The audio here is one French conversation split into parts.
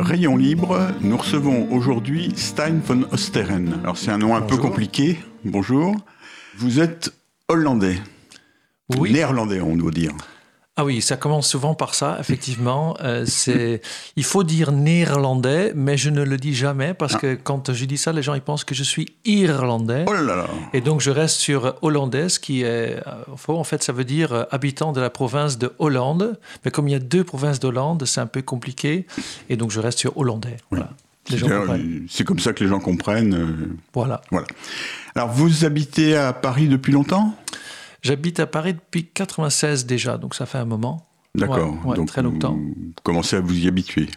Rayon libre, nous recevons aujourd'hui Stein von Osteren. Alors c'est un nom un peu compliqué. Bonjour. Vous êtes hollandais. Oui. Néerlandais, on doit dire. Ah oui, ça commence souvent par ça, effectivement. Euh, c'est, il faut dire néerlandais, mais je ne le dis jamais parce que quand je dis ça, les gens ils pensent que je suis irlandais. Oh là là. Et donc je reste sur hollandaise, qui est, euh, faux. en fait, ça veut dire euh, habitant de la province de Hollande. Mais comme il y a deux provinces d'Hollande, c'est un peu compliqué. Et donc je reste sur hollandais. Voilà. C'est comme ça que les gens comprennent. Voilà. Voilà. Alors vous habitez à Paris depuis longtemps? J'habite à Paris depuis 96 déjà, donc ça fait un moment. D'accord. Ouais, ouais, Donc très longtemps. Vous commencez à vous y habituer.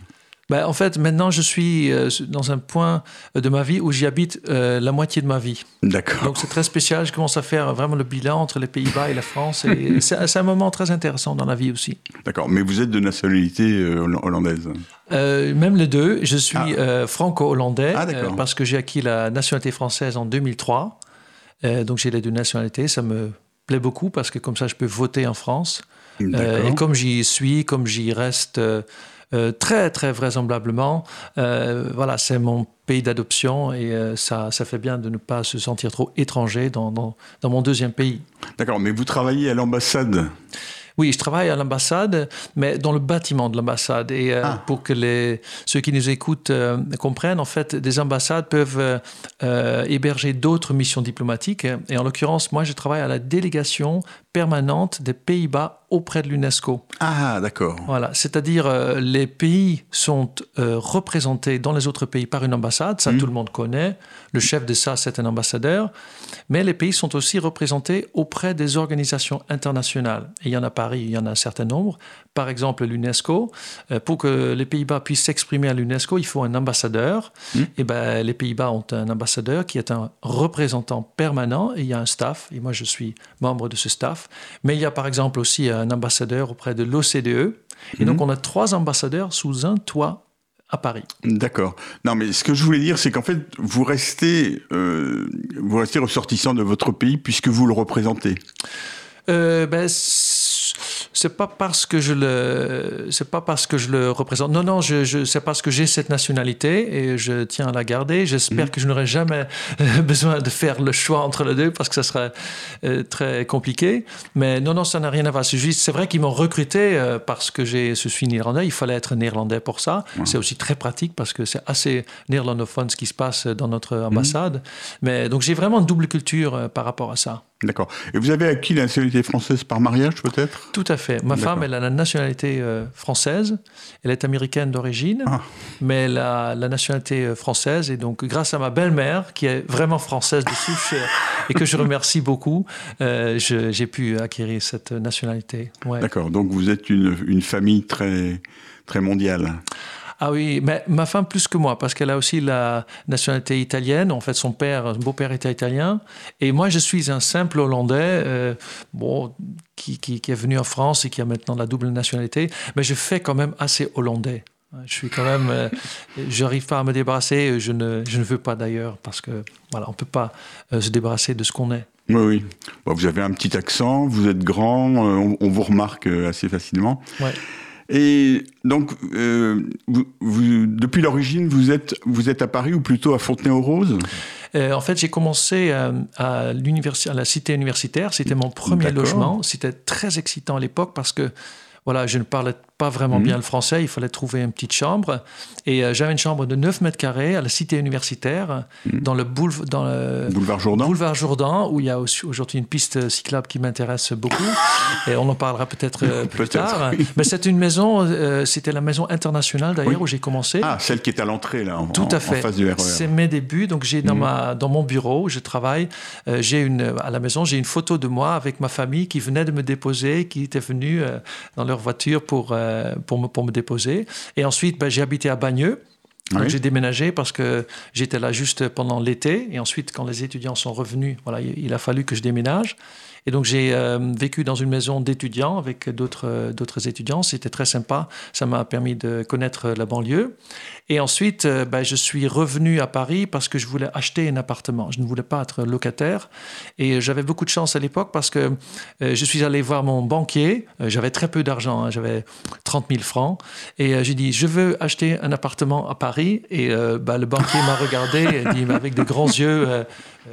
Ben, en fait, maintenant, je suis euh, dans un point de ma vie où j'y habite euh, la moitié de ma vie. D'accord. Donc, c'est très spécial. Je commence à faire vraiment le bilan entre les Pays-Bas et la France. Et c'est un moment très intéressant dans la vie aussi. D'accord. Mais vous êtes de nationalité euh, holl- hollandaise. Même les deux. Je suis Ah. franco-hollandais Ah, parce que j'ai acquis la nationalité française en 2003. Euh, donc, j'ai les deux nationalités. Ça me plaît beaucoup parce que comme ça, je peux voter en France. Euh, et comme j'y suis, comme j'y reste euh, euh, très, très vraisemblablement, euh, voilà, c'est mon pays d'adoption et ça, ça fait bien de ne pas se sentir trop étranger dans, dans, dans mon deuxième pays. D'accord. Mais vous travaillez à l'ambassade. Oui, je travaille à l'ambassade, mais dans le bâtiment de l'ambassade. Et euh, Ah. pour que les, ceux qui nous écoutent euh, comprennent, en fait, des ambassades peuvent euh, héberger d'autres missions diplomatiques. Et en l'occurrence, moi, je travaille à la délégation permanente des Pays-Bas auprès de l'UNESCO. Ah, d'accord. Voilà, c'est-à-dire euh, les pays sont euh, représentés dans les autres pays par une ambassade, ça Mhm. tout le monde connaît. Le chef de ça, c'est un ambassadeur. Mais les pays sont aussi représentés auprès des organisations internationales. Et il y en a à Paris, il y en a un certain nombre. Par exemple, l'UNESCO. Euh, pour que les Pays-Bas puissent s'exprimer à l'UNESCO, il faut un ambassadeur. Mhm. Et ben, les Pays-Bas ont un ambassadeur qui est un représentant permanent et il y a un staff. Et moi, je suis membre de ce staff. Mais il y a par exemple aussi un ambassadeur auprès de l'OCDE. Et donc, on a trois ambassadeurs sous un toit à Paris. D'accord. Non, mais ce que je voulais dire, c'est qu'en fait, vous restez, euh, vous restez ressortissant de votre pays puisque vous le représentez. Euh, ben, c'est pas parce que je le, c'est pas parce que je le représente. Non, non, je, je c'est parce que j'ai cette nationalité et je tiens à la garder. J'espère que je n'aurai jamais euh, besoin de faire le choix entre les deux parce que ça serait euh, très compliqué. Mais non, non, ça n'a rien à voir. C'est juste, c'est vrai qu'ils m'ont recruté euh, parce que j'ai, je suis néerlandais. Il fallait être néerlandais pour ça. C'est aussi très pratique parce que c'est assez néerlandophone ce qui se passe dans notre ambassade. Mais donc j'ai vraiment une double culture euh, par rapport à ça. D'accord. Et vous avez acquis la nationalité française par mariage, peut-être? Tout à fait. Ma femme, elle a la nationalité euh, française. Elle est américaine d'origine, Ah. mais elle a la nationalité euh, française. Et donc, grâce à ma belle-mère, qui est vraiment française de souche euh, et que je remercie beaucoup, euh, j'ai pu acquérir cette nationalité. Ouais. D'accord. Donc vous êtes une, une famille très, très mondiale. Ah oui, mais ma femme plus que moi, parce qu'elle a aussi la nationalité italienne. En fait, son père, son beau-père était italien. Et moi, je suis un simple Hollandais, euh, bon, qui, qui- qui est venu en France et qui a maintenant la double nationalité. Mais je fais quand même assez hollandais. Je suis quand même, euh, j'arrive pas à me débarrasser. Je ne, je ne veux pas d'ailleurs, parce que voilà, on peut pas euh, se débarrasser de ce qu'on est. Oui, oui. Bon, vous avez un petit accent, vous êtes grand, euh, on, on vous remarque assez facilement. Ouais. Et donc, euh, vous, vous- depuis l'origine, vous êtes, vous êtes à Paris ou plutôt à Fontenay-aux-Roses? Euh, en fait, j'ai commencé euh, à, l'universi- à la cité universitaire. C'était mon premier logement. C'était très excitant à l'époque parce que voilà, je ne parlais pas vraiment Mhm. bien le français. Il fallait trouver une petite chambre. Et euh, j'avais une chambre de 9 mètres carrés à la cité universitaire, dans le, bouleva- dans le Boulevard Jourdan boulevard Jourdan, où il y a aujourd'hui une piste cyclable qui m'intéresse beaucoup. Et on en parlera peut-être euh, plus tard. oui. Mais c'est une maison, euh, c'était la maison internationale d'ailleurs Oui. où j'ai commencé. Ah, celle qui est à l'entrée, là, en, Tout à fait. RER. C'est mes débuts. Donc, j'ai dans, Mhm. ma, dans mon bureau où je travaille, j'ai une, à la maison, j'ai une photo de moi avec ma famille qui venait de me déposer, qui était venue dans leur voiture pour, pour, me, pour me déposer. Et ensuite, ben, j'ai habité à Bagneux. Donc Oui. j'ai déménagé parce que j'étais là juste pendant l'été et ensuite quand les étudiants sont revenus, voilà, il, a fallu que je déménage. Et donc j'ai vécu dans une maison d'étudiants avec d'autres d'autres étudiants. C'était très sympa. Ça m'a permis de connaître la banlieue. Et ensuite, ben, je suis revenu à Paris parce que je voulais acheter un appartement. Je ne voulais pas être locataire. Et j'avais beaucoup de chance à l'époque parce que je suis allé voir mon banquier. J'avais très peu d'argent. Hein. J'avais 30 000 francs. Et j'ai dit, je veux acheter un appartement à Paris. Et bah, le banquier m'a regardé et dit, avec de grands yeux, euh,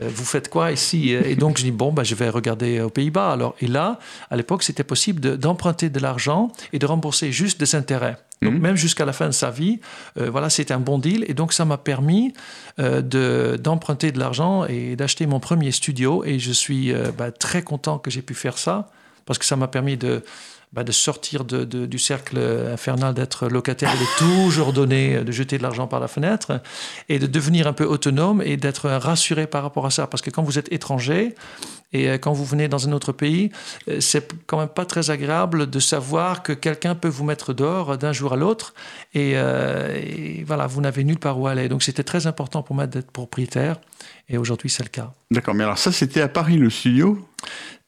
euh, vous faites quoi ici? Et donc je dis, bon, bah, je vais regarder aux Pays-Bas. Alors, et là, à l'époque, c'était possible d'emprunter de, l'argent et de rembourser juste des intérêts. Donc mhm. même jusqu'à la fin de sa vie, euh, voilà, c'était un bon deal. Et donc ça m'a permis d'emprunter de, l'argent et d'acheter mon premier studio. Et je suis bah, très content que j'ai pu faire ça parce que ça m'a permis de bah, de sortir du cercle infernal d'être locataire, de toujours donner, de jeter de l'argent par la fenêtre, et de devenir un peu autonome et d'être rassuré par rapport à ça. Parce que quand vous êtes étranger et euh, quand vous venez dans un autre pays, euh, c'est quand même pas très agréable de savoir que quelqu'un peut vous mettre dehors d'un jour à l'autre, et, euh, et voilà, vous n'avez nulle part où aller. Donc c'était très important pour moi d'être propriétaire, et aujourd'hui c'est le cas. D'accord, mais alors ça c'était à Paris le studio?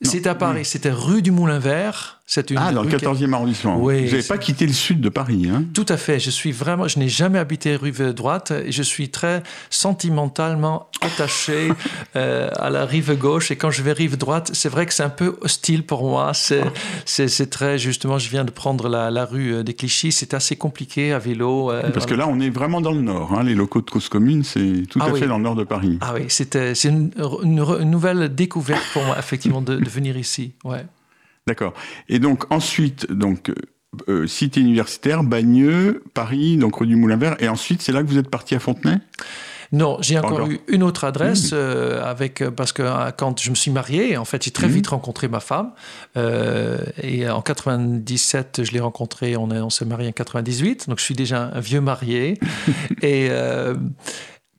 C'était à Paris, c'était rue du Moulin Vert. Une ah, dans le 14e arrondissement. Oui, Vous n'avez pas quitté le sud de Paris, hein? Tout à fait. Je suis vraiment, je n'ai jamais habité rue droite et je suis très sentimentalement attaché euh, à la rive gauche. Et quand je vais rive droite, c'est vrai que c'est un peu hostile pour moi. C'est très, justement, je viens de prendre la, rue euh, des Clichy. C'est assez compliqué à vélo. Euh, Parce que là, on est vraiment dans le nord. Hein. Les locaux de cause commune, c'est tout ah à fait dans le nord de Paris. Ah oui, c'est une, une, nouvelle découverte pour moi, effectivement, de, de venir ici. Ouais. D'accord. Et donc ensuite, donc euh, euh, cité universitaire, Bagneux, Paris, donc rue du Moulin Vert, et ensuite c'est là que vous êtes parti à Fontenay? Non, j'ai encore, eu une autre adresse mmh. euh, avec parce que quand je me suis marié, en fait, j'ai très mmh. vite rencontré ma femme. et en 97, je l'ai rencontrée. On, on s'est marié en 98, donc je suis déjà un vieux marié. et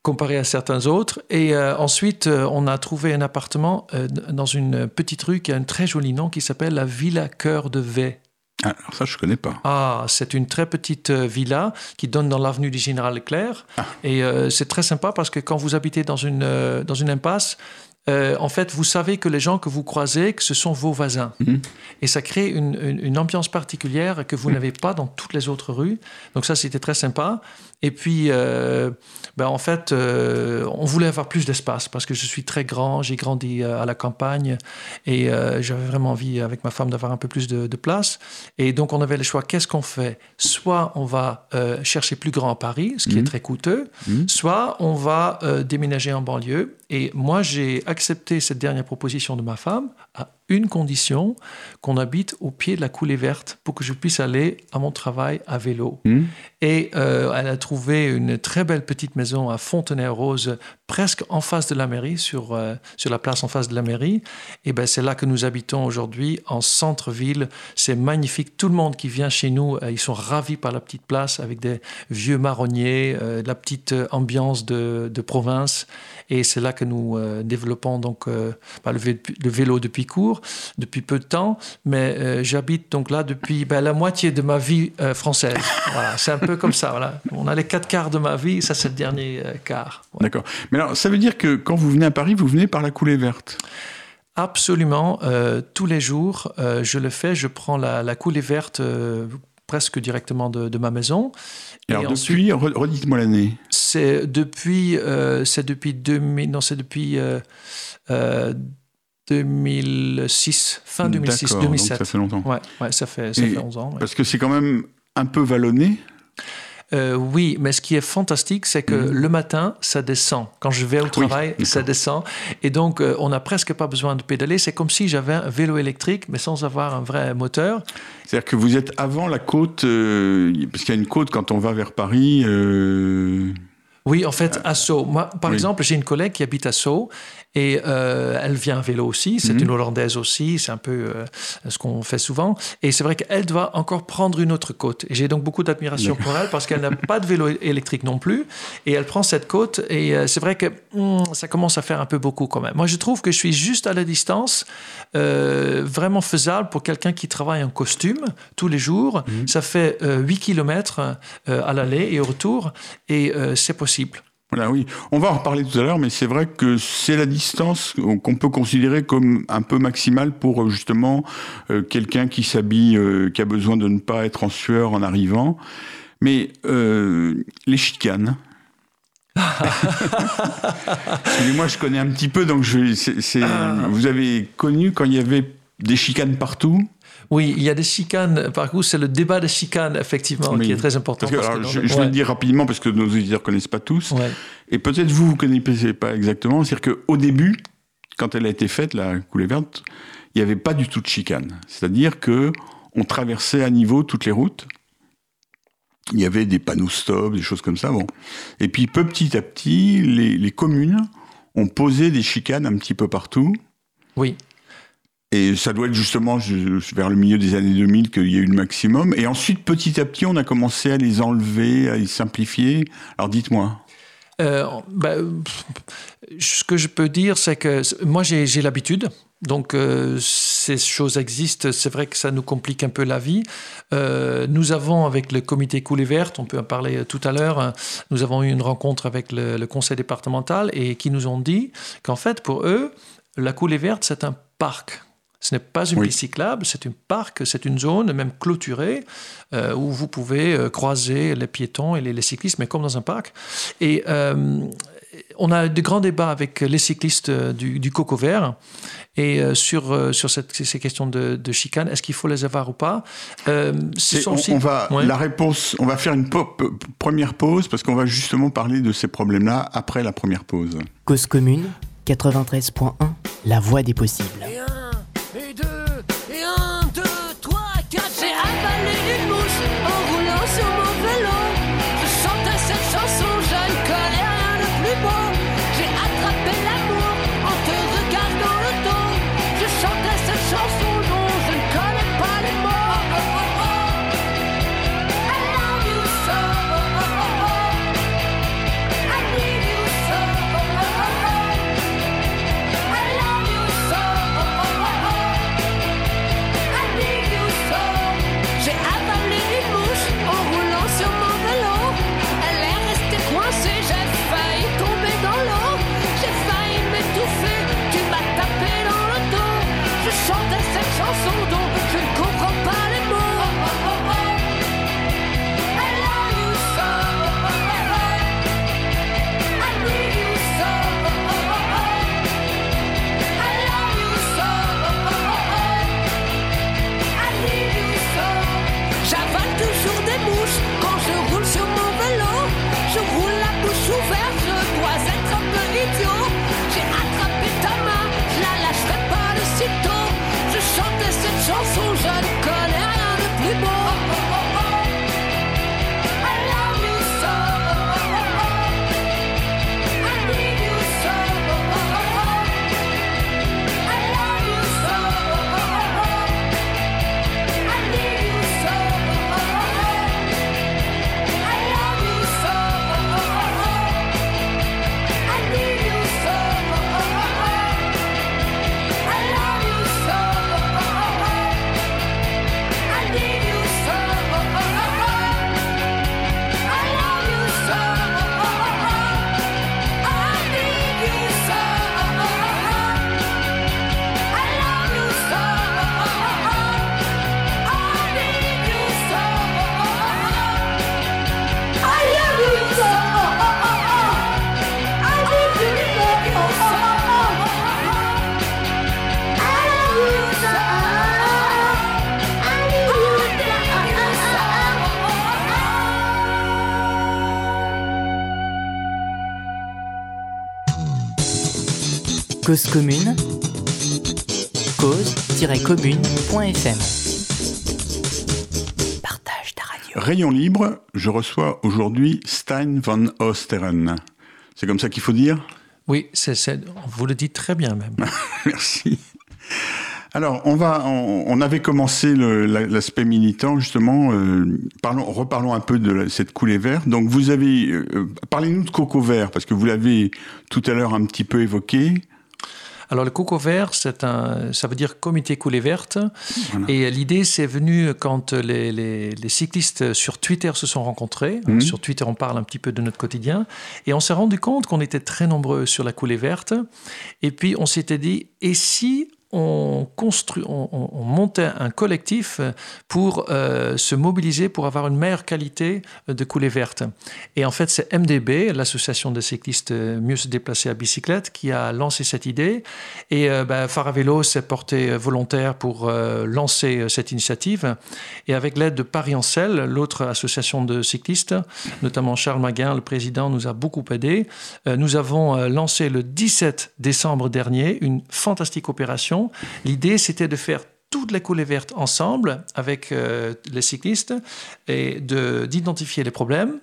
comparé à certains autres. Et euh, ensuite, euh, on a trouvé un appartement euh, dans une petite rue qui a un très joli nom qui s'appelle la Villa Cœur de Vey. Ah, alors ça, je ne connais pas. Ah, c'est une très petite villa qui donne dans l'avenue du Général Leclerc. Ah. Et c'est très sympa parce que quand vous habitez dans une, dans une impasse, en fait, vous savez que les gens que vous croisez, que ce sont vos voisins. Mhm. Et ça crée une, une, ambiance particulière que vous n'avez pas dans toutes les autres rues. Donc ça, c'était très sympa. Et puis, ben en fait, euh, on voulait avoir plus d'espace parce que je suis très grand, j'ai grandi euh, à la campagne et j'avais vraiment envie avec ma femme d'avoir un peu plus de, place. Et donc, on avait le choix, qu'est-ce qu'on fait? Soit on va chercher plus grand à Paris, ce qui est mmh. très coûteux, mmh. soit on va déménager en banlieue. Et moi, j'ai accepté cette dernière proposition de ma femme à une condition, qu'on habite au pied de la coulée verte pour que je puisse aller à mon travail à vélo. Hmm. Et euh, elle a trouvé une très belle petite maison à Fontenay-Rose, presque en face de la mairie, sur, euh, sur la place en face de la mairie. Et ben c'est là que nous habitons aujourd'hui, en centre-ville. C'est magnifique. Tout le monde qui vient chez nous, euh, ils sont ravis par la petite place avec des vieux marronniers, la petite ambiance de, de province. Et c'est là que nous développons donc bah, le, le vélo depuis court depuis peu de temps, mais euh, j'habite donc là depuis ben, la moitié de ma vie euh, française. voilà, c'est un peu comme ça. Voilà. On a les quatre quarts de ma vie, ça c'est le dernier euh, quart. D'accord. Mais alors, ça veut dire que quand vous venez à Paris, vous venez par la coulée verte? Absolument. tous les jours, je le fais. Je prends la, coulée verte presque directement de, ma maison. Et alors depuis, redites-moi l'année. C'est depuis, c'est depuis 2000, non, c'est depuis 2006, fin 2006, 2007. Donc ça fait longtemps. Ouais, ouais ça, fait, ça fait 11 ans. Parce que c'est quand même un peu vallonné. Euh, oui, mais ce qui est fantastique, c'est que mhm. le matin, ça descend. Quand je vais au travail, ça descend. Et donc, euh, on n'a presque pas besoin de pédaler. C'est comme si j'avais un vélo électrique, mais sans avoir un vrai moteur. C'est-à-dire que vous êtes avant la côte, euh, parce qu'il y a une côte quand on va vers Paris. Oui, en fait, à Sceaux. Moi, par exemple, j'ai une collègue qui habite à Sceaux et euh, elle vient à vélo aussi, c'est mhm. une Hollandaise aussi, c'est un peu euh, ce qu'on fait souvent. Et c'est vrai qu'elle doit encore prendre une autre côte. Et j'ai donc beaucoup d'admiration pour elle parce qu'elle n'a pas de vélo électrique non plus. Et elle prend cette côte et euh, c'est vrai que hmm, ça commence à faire un peu beaucoup quand même. Moi, je trouve que je suis juste à la distance, vraiment faisable pour quelqu'un qui travaille en costume tous les jours. Mhm. Ça fait 8 km à l'aller et au retour et c'est possible. Voilà, oui. On va en reparler tout à l'heure, mais c'est vrai que c'est la distance qu'on peut considérer comme un peu maximale pour justement euh, quelqu'un qui s'habille, euh, qui a besoin de ne pas être en sueur en arrivant. Mais euh, les chicanes. moi je connais un petit peu, donc je, ah. vous avez connu quand il y avait des chicanes partout? Oui, il y a des chicanes. Par contre, c'est le débat des chicanes, effectivement, qui est très important. je, vais le dire rapidement parce que nos auditeurs ne connaissent pas tous. Et peut-être vous, vous ne connaissez pas exactement. C'est-à-dire qu'au début, quand elle a été faite, la coulée verte, il n'y avait pas du tout de chicane. C'est-à-dire que on traversait à niveau toutes les routes. Il y avait des panneaux stop, des choses comme ça. Bon. Et puis petit à petit, les, les communes ont posé des chicanes un petit peu partout. Oui. Et ça doit être justement vers le milieu des années 2000 qu'il y a eu le maximum. Et ensuite, petit à petit, on a commencé à les enlever, à les simplifier. Alors dites-moi. Euh, bah, ce que je peux dire, c'est que moi, j'ai l'habitude. Donc, euh, ces choses existent. C'est vrai que ça nous complique un peu la vie. Euh, nous avons, avec le comité Coulée Verte, on peut en parler tout à l'heure, hein, nous avons eu une rencontre avec le, le conseil départemental et qui nous ont dit qu'en fait, pour eux, la Coulée Verte, c'est un parc ce n'est pas une piste cyclable, c'est un parc, c'est une zone même clôturée euh, où vous pouvez euh, croiser les piétons et les, cyclistes, mais comme dans un parc. Et euh, on a de grands débats avec les cyclistes du, du Coco Vert et sur, sur cette, ces questions de, de chicane. Est-ce qu'il faut les avoir ou pas? On, va, La réponse, on va faire une première pause parce qu'on va justement parler de ces problèmes-là après la première pause. Cause commune 93.1, la voie des possibles. et de Cause commune, cause-commune.fm. Partage ta radio. Rayon libre, je reçois aujourd'hui Stein van Osteren. C'est comme ça qu'il faut dire? Oui, c'est, vous le dites très bien même. Merci. Alors, on va, on, avait commencé l'aspect militant justement. Euh, parlons, reparlons un peu de cette coulée verte. Donc, vous avez, euh, parlez-nous de Coco Vert parce que vous l'avez tout à l'heure un petit peu évoqué. Alors le coco vert, c'est un, ça veut dire comité coulée verte. Et l'idée, c'est venu quand les, les, cyclistes sur Twitter se sont rencontrés. Mhm. Sur Twitter, on parle un petit peu de notre quotidien. Et on s'est rendu compte qu'on était très nombreux sur la coulée verte. Et puis on s'était dit, et si on, construit, on, montait un collectif pour euh, se mobiliser pour avoir une meilleure qualité de coulée verte. Et en fait, c'est MDB, l'association de cyclistes mieux se déplacer à bicyclette, qui a lancé cette idée. Et euh, Faravélo s'est porté volontaire pour euh, lancer cette initiative. Et avec l'aide de Paris Selle, l'autre association de cyclistes, notamment Charles Maguin, le président, nous a beaucoup aidé. nous avons lancé le 17 décembre dernier une fantastique opération L'idée, c'était de faire toute la coulée verte ensemble avec euh, les cyclistes et d'identifier les problèmes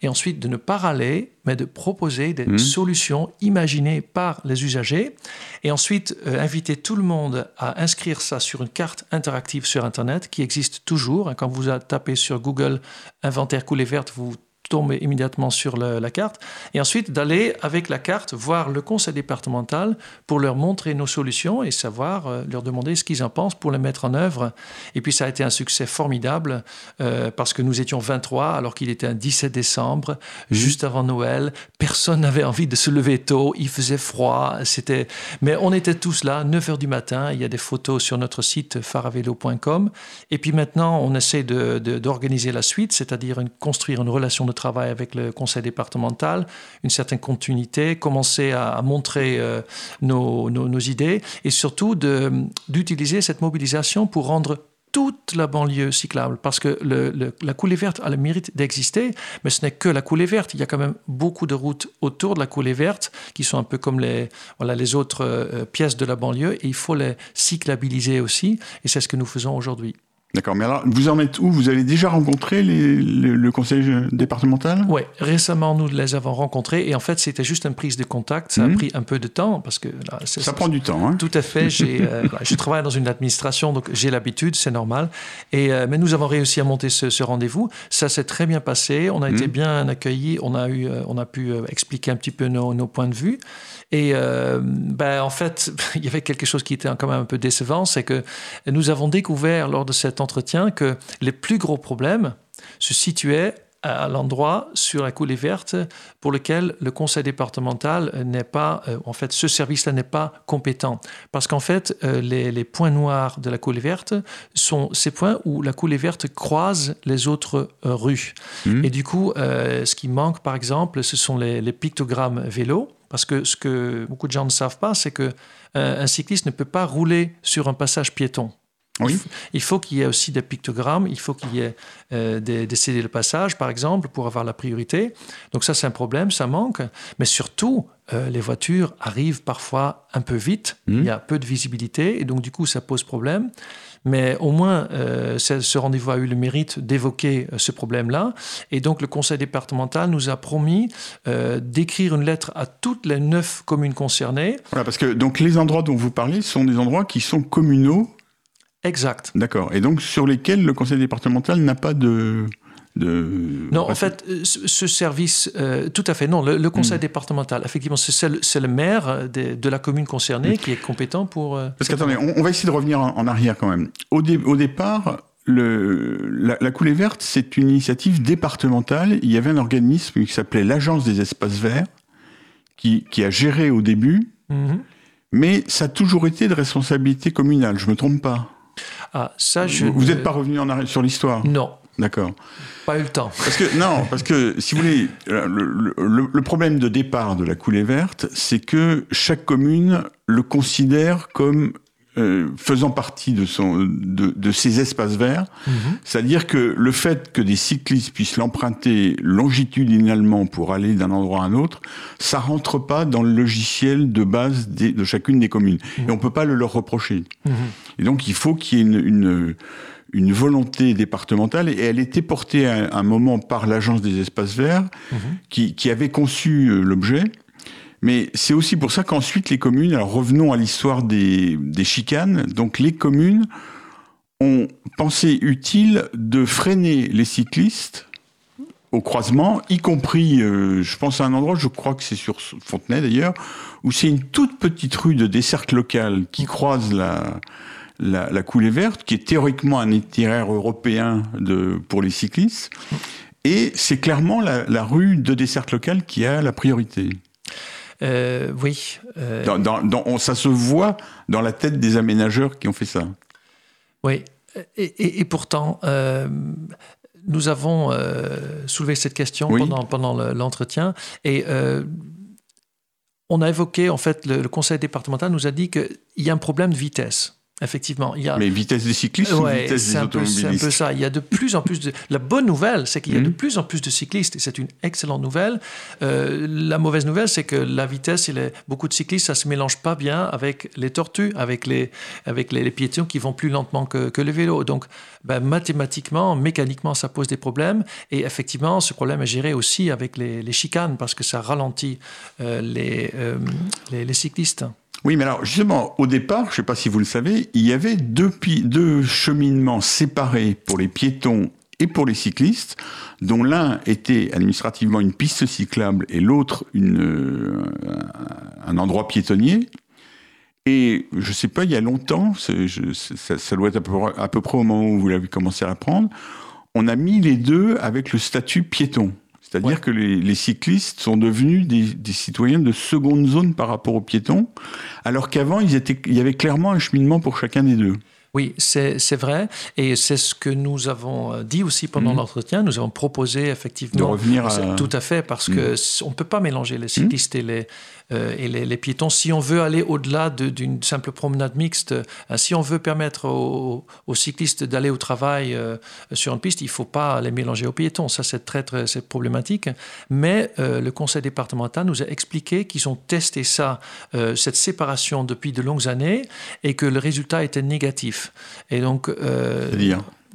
et ensuite de ne pas râler, mais de proposer des mmh. solutions imaginées par les usagers et ensuite euh, inviter tout le monde à inscrire ça sur une carte interactive sur Internet qui existe toujours. Quand vous tapez sur Google inventaire coulée verte, vous immédiatement sur la carte, et ensuite d'aller avec la carte voir le conseil départemental pour leur montrer nos solutions et savoir euh, leur demander ce qu'ils en pensent pour les mettre en œuvre. Et puis ça a été un succès formidable euh, parce que nous étions 23 alors qu'il était un 17 décembre, mmh. juste avant Noël. Personne n'avait envie de se lever tôt, il faisait froid, c'était... Mais on était tous là, 9 heures du matin, il y a des photos sur notre site faravelo.com. Et puis maintenant, on essaie d'organiser de, la suite, c'est-à-dire construire une relation de travail avec le conseil départemental, une certaine continuité, commencer à, montrer euh, nos, idées et surtout d'utiliser cette mobilisation pour rendre toute la banlieue cyclable, parce que la coulée verte a le mérite d'exister, mais ce n'est que la coulée verte. Il y a quand même beaucoup de routes autour de la coulée verte qui sont un peu comme les autres euh, pièces de la banlieue, et il faut les cyclabiliser aussi, et c'est ce que nous faisons aujourd'hui. D'accord, mais alors vous en êtes où? Vous avez déjà rencontré le conseil départemental? Oui, récemment nous les avons rencontrés et en fait c'était juste une prise de contact. Ça a mhm. pris un peu de temps parce que ça prend du temps. Hein tout à fait. Euh, je travaille dans une administration donc j'ai l'habitude, c'est normal. Et euh, mais nous avons réussi à monter ce, rendez-vous. Ça s'est très bien passé. On a été mhm. bien accueillis. On a eu, euh, on a pu expliquer un petit peu nos, nos points de vue. Et ben, en fait, il y avait quelque chose qui était quand même un peu décevant, c'est que nous avons découvert lors de cet entretien que les plus gros problèmes se situaient à l'endroit sur la coulée verte pour lequel le conseil départemental n'est pas, euh, en fait, ce service-là n'est pas compétent. Parce qu'en fait, euh, les, points noirs de la coulée verte sont ces points où la coulée verte croise les autres euh, rues. Mmh. Et du coup, ce qui manque, par exemple, ce sont les, les pictogrammes vélo. Parce que ce que beaucoup de gens ne savent pas, c'est que un cycliste ne peut pas rouler sur un passage piéton. Oui. Il faut qu'il y ait aussi des pictogrammes, il faut qu'il y ait euh, des, des CD de passage, par exemple, pour avoir la priorité. Donc ça, c'est un problème, ça manque. Mais surtout, euh, les voitures arrivent parfois un peu vite, hmm. il y a peu de visibilité, et donc du coup, ça pose problème. Mais au moins, euh, ce rendez-vous a eu le mérite d'évoquer ce problème-là. Et donc, le conseil départemental nous a promis d'écrire une lettre à toutes les neuf communes concernées. Voilà, parce que donc les endroits dont vous parlez sont des endroits qui sont communaux Exact. D'accord. Et donc sur lesquels le conseil départemental n'a pas de... De... Non, en fait, euh, ce service, euh, tout à fait, non, le, conseil hmm. départemental, effectivement, c'est le, maire de, la commune concernée qui est compétent pour... Euh, Parce qu'attendez, on, va essayer de revenir en, arrière quand même. Au, au départ, le, la, coulée verte, c'est une initiative départementale. Il y avait un organisme qui s'appelait l'Agence des espaces verts, qui, qui, a géré au début, mhm. mais ça a toujours été de responsabilité communale, je me trompe pas ah, ça, je vous n'êtes pas revenu en arrière sur l'histoire Non. D'accord. Pas eu le temps. Parce que, non, parce que, si vous voulez, le, problème de départ de la coulée verte, c'est que chaque commune le considère comme euh, faisant partie de, son, de, de ces espaces verts. Mhm. C'est-à-dire que le fait que des cyclistes puissent l'emprunter longitudinalement pour aller d'un endroit à un autre, ça rentre pas dans le logiciel de base de chacune des communes. Mhm. Et on peut pas le leur reprocher. Mhm. Et donc il faut qu'il y ait une, une, une, volonté départementale, et elle était portée à un moment par l'Agence des espaces verts, qui, qui avait conçu euh, l'objet. Mais c'est aussi pour ça qu'ensuite les communes, alors revenons à l'histoire des, chicanes, donc les communes ont pensé utile de freiner les cyclistes au croisement, y compris, je pense à un endroit, je crois que c'est sur Fontenay d'ailleurs, où c'est une toute petite rue de desserte locale qui croise la, la, coulée verte, qui est théoriquement un itinéraire européen pour les cyclistes. Et c'est clairement la, rue de desserte locale qui a la priorité. Euh, oui. Euh, dans, ça se voit dans la tête des aménageurs qui ont fait ça. Oui. Et, pourtant, euh, nous avons soulevé cette question pendant, pendant l'entretien. Et on a évoqué, en fait, le, le conseil départemental nous a dit qu'il y a un problème de vitesse. Effectivement, il y a. Mais vitesse des cyclistes ou vitesse des automobilistes C'est un peu ça. Il y a de plus en plus de. La bonne nouvelle, c'est qu'il y a de hmm. plus en plus de cyclistes et c'est une excellente nouvelle. Euh, la mauvaise nouvelle, c'est que la vitesse, et beaucoup de cyclistes, ça se mélange pas bien avec les tortues, avec les, avec les, piétons qui vont plus lentement que, que le vélo. Donc, ben, mathématiquement, mécaniquement, ça pose des problèmes. Et effectivement, ce problème est géré aussi avec les, les chicanes parce que ça ralentit euh, les, euh, les, les cyclistes. Oui, mais alors justement, au départ, je ne sais pas si vous le savez, il y avait deux, deux cheminements séparés pour les piétons et pour les cyclistes, dont l'un était administrativement une piste cyclable et l'autre euh, un endroit piétonnier. Et je ne sais pas, il y a longtemps, ça, doit être à peu, à peu près au moment où vous l'avez commencé à apprendre, on a mis les deux avec le statut piéton. C'est-à-dire que les, cyclistes sont devenus des, citoyens de seconde zone par rapport aux piétons, alors qu'avant, il y avait clairement un cheminement pour chacun des deux. Oui, c'est vrai. Et c'est ce que nous avons euh, dit aussi pendant mhm. l'entretien. Nous avons proposé effectivement. De revenir à. Tout à fait, parce qu'on mhm. que on ne peut pas mélanger les cyclistes et les, euh, et les, piétons. Si on veut aller au-delà d'une simple promenade mixte, euh, si on veut permettre aux, cyclistes d'aller au travail euh, sur une piste, il ne faut pas les mélanger aux piétons. Ça, c'est très, très problématique. Mais le conseil départemental nous a expliqué qu'ils ont testé ça, cette séparation depuis de longues années, et que le résultat était négatif. Et donc.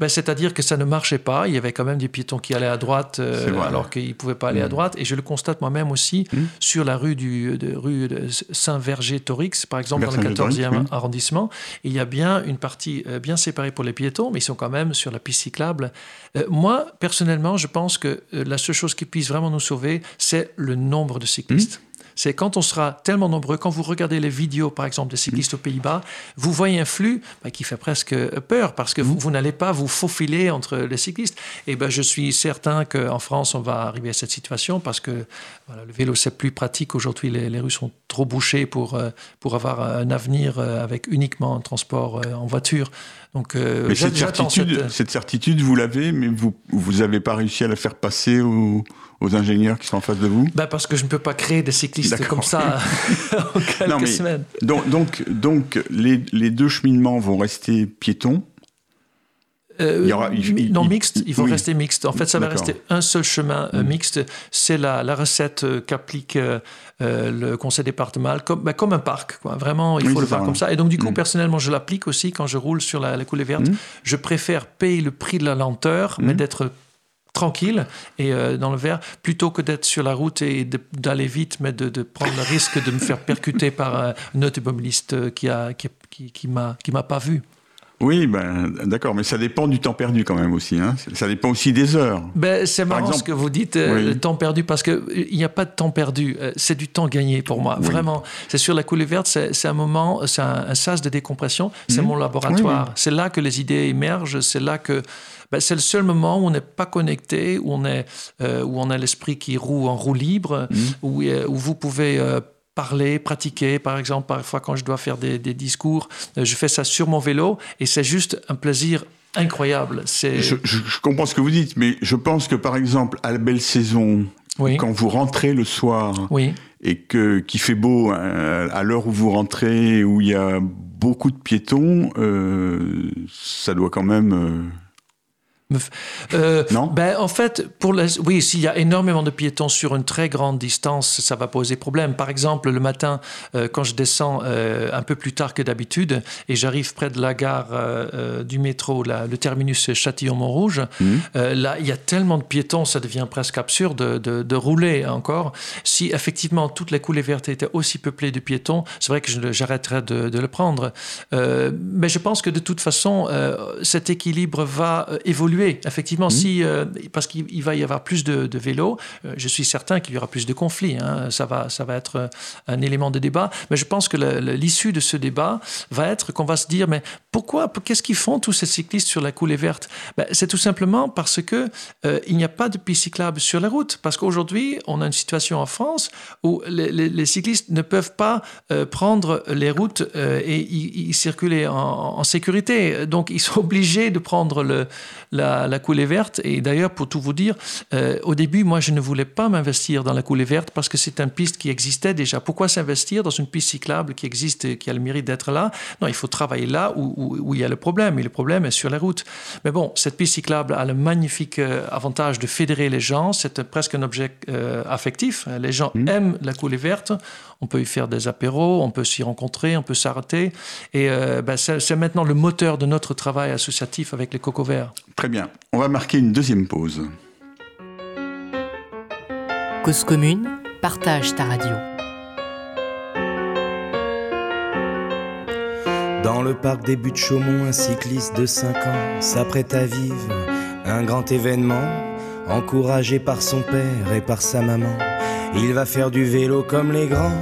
C'est-à-dire ben, C'est-à-dire que ça ne marchait pas. Il y avait quand même des piétons qui allaient à droite euh, alors qu'ils ne pouvaient pas aller à mm. droite. Et je le constate moi-même aussi mm. sur la rue, du, de, rue Saint-Verger-Torix, par exemple, dans le 14e arrondissement. il y a bien une partie euh, bien séparée pour les piétons, mais ils sont quand même sur la piste cyclable. Euh, moi, personnellement, je pense que la seule chose qui puisse vraiment nous sauver, c'est le nombre de cyclistes. C'est quand on sera tellement nombreux, quand vous regardez les vidéos, par exemple, des cyclistes aux Pays-Bas, vous voyez un flux bah, qui fait presque peur parce que vous, vous n'allez pas vous faufiler entre les cyclistes. Et ben, je suis certain qu'en France, on va arriver à cette situation parce que voilà, le vélo, c'est plus pratique. Aujourd'hui, les, rues sont trop bouchées pour, euh, pour avoir un avenir euh, avec uniquement un transport euh, en voiture. Donc, mais cette certitude, cette... certitude, vous l'avez, mais vous n'avez pas réussi à la faire passer aux, aux ingénieurs qui sont en face de vous bah Parce que je ne peux pas créer des cyclistes comme ça en quelques semaines. Donc, donc, donc les, les, deux cheminements vont rester piétons euh, il y aura, non, mixte, il faut rester mixte. En fait, ça va rester un seul chemin euh, mm. mixte. C'est la, la, recette euh, qu'applique le conseil départemental, comme, bah, comme un parc. Quoi. Vraiment, il faut le faire comme ça. Et donc, du coup, mm. personnellement, je l'applique aussi quand je roule sur la, la coulée verte. Mm. Je préfère payer le prix de la lenteur, mais d'être tranquille et euh, dans le verre, plutôt que d'être sur la route et d'aller vite, mais de, prendre le risque de me faire percuter par un automobiliste qui a qui, qui, qui m'a pas vu. Oui, ben, d'accord, mais ça dépend du temps perdu quand même aussi. Hein. Ça dépend aussi des heures. Ben, c'est marrant ce que vous dites, euh, le temps perdu, parce qu'il n'y a pas de temps perdu, euh, c'est du temps gagné pour moi. Vraiment, c'est sur la coulée verte, c'est un moment, c'est un, sas de décompression, c'est mmh. mon laboratoire. c'est là que les idées émergent, c'est là que ben, c'est le seul moment où on n'est pas connecté, où on, est, euh, où on a l'esprit qui roule en roue libre, mmh. où, où, vous pouvez parler, pratiquer. Par exemple, parfois quand je dois faire des, discours, je fais ça sur mon vélo et c'est juste un plaisir incroyable. Je, je, je, comprends ce que vous dites, mais je pense que par exemple, à la belle saison, quand vous rentrez le soir oui. et que qu'il fait beau à l'heure où vous rentrez, où il y a beaucoup de piétons, euh, ça doit quand même euh, non ben, En fait, pour oui, s'il y a énormément de piétons sur une très grande distance, ça va poser problème. Par exemple, le matin, euh, quand je descends euh, un peu plus tard que d'habitude et j'arrive près de la gare du métro, le terminus Châtillon-Montrouge, mmh. là, il y a tellement de piétons, ça devient presque absurde de, rouler encore. Si effectivement toutes les coulées vertes étaient aussi peuplées de piétons, c'est vrai que j'arrêterais de, de, le prendre. mais je pense que de toute façon, cet équilibre va évoluer Effectivement, mmh. si, parce qu'il va y avoir plus de, vélos, je suis certain qu'il y aura plus de conflits. Hein. Ça, va, ça va être un élément de débat. Mais je pense que l'issue de ce débat va être qu'on va se dire, mais pourquoi, qu'est-ce qu'ils font tous ces cyclistes sur la coulée verte? Ben, C'est tout simplement parce que il n'y a pas de piste cyclable sur la route. Parce qu'aujourd'hui, on a une situation en France où les, cyclistes ne peuvent pas prendre les routes et y, circuler en, sécurité. Donc, ils sont obligés de prendre le, la, la, coulée verte. Et d'ailleurs, pour tout vous dire, au début, moi, je ne voulais pas m'investir dans la coulée verte parce que c'est une piste qui existait déjà. Pourquoi s'investir dans une piste cyclable qui existe et qui a le mérite d'être là? Non, il faut travailler là où, où, il y a le problème. Et le problème est sur les routes. Mais bon, cette piste cyclable a le magnifique euh, avantage de fédérer les gens. C'est presque un objet euh, affectif. Les gens mmh. aiment la coulée verte. On peut y faire des apéros, on peut s'y rencontrer, on peut s'arrêter. Et euh, ben, c'est maintenant le moteur de notre travail associatif avec les cocos verts. Très bien. On va marquer une deuxième pause. Cause commune, partage ta radio. Dans le parc des buttes Chaumont, un cycliste de 5 ans s'apprête à vivre un grand événement, encouragé par son père et par sa maman. Il va faire du vélo comme les grands.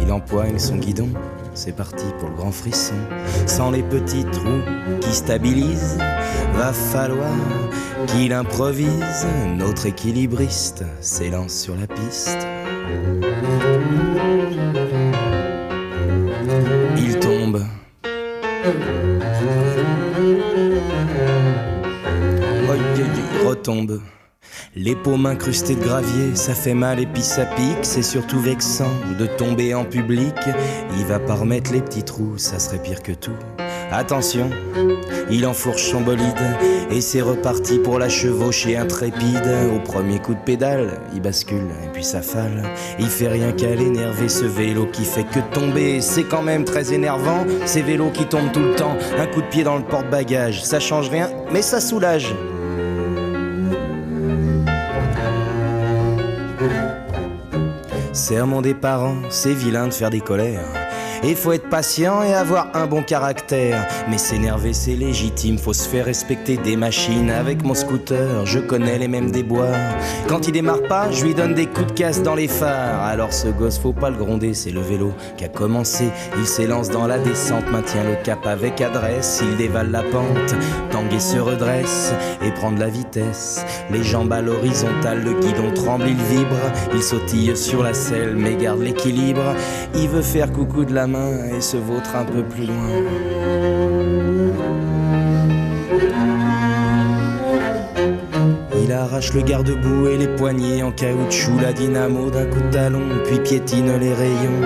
Il empoigne son guidon, c'est parti pour le grand frisson. Sans les petits trous qui stabilisent, va falloir qu'il improvise. Notre équilibriste s'élance sur la piste. Il tombe. Les paumes incrustées de gravier, ça fait mal et puis ça pique, c'est surtout vexant de tomber en public. Il va pas remettre les petits trous, ça serait pire que tout. Attention, il enfourche son bolide et c'est reparti pour la chevaucher intrépide. Au premier coup de pédale, il bascule et puis ça fale. Il fait rien qu'à l'énerver ce vélo qui fait que tomber. C'est quand même très énervant, ces vélos qui tombent tout le temps. Un coup de pied dans le porte-bagages, ça change rien, mais ça soulage. Serment des parents, c'est vilain de faire des colères. Et faut être patient et avoir un bon caractère. Mais s'énerver, c'est légitime, faut se faire respecter des machines. Avec mon scooter, je connais les mêmes déboires. Quand il démarre pas, je lui donne des coups de casse dans les phares. Alors ce gosse, faut pas le gronder, c'est le vélo qui a commencé. Il s'élance dans la descente, maintient le cap avec adresse. Il dévale la pente, tangue et se redresse et prend de la vitesse. Les jambes à l'horizontale, le guidon tremble, il vibre. Il sautille sur la selle, mais garde l'équilibre. Il veut faire coucou de la et se vautre un peu plus loin. Il arrache le garde-boue et les poignées en caoutchouc, la dynamo d'un coup de talon, puis piétine les rayons.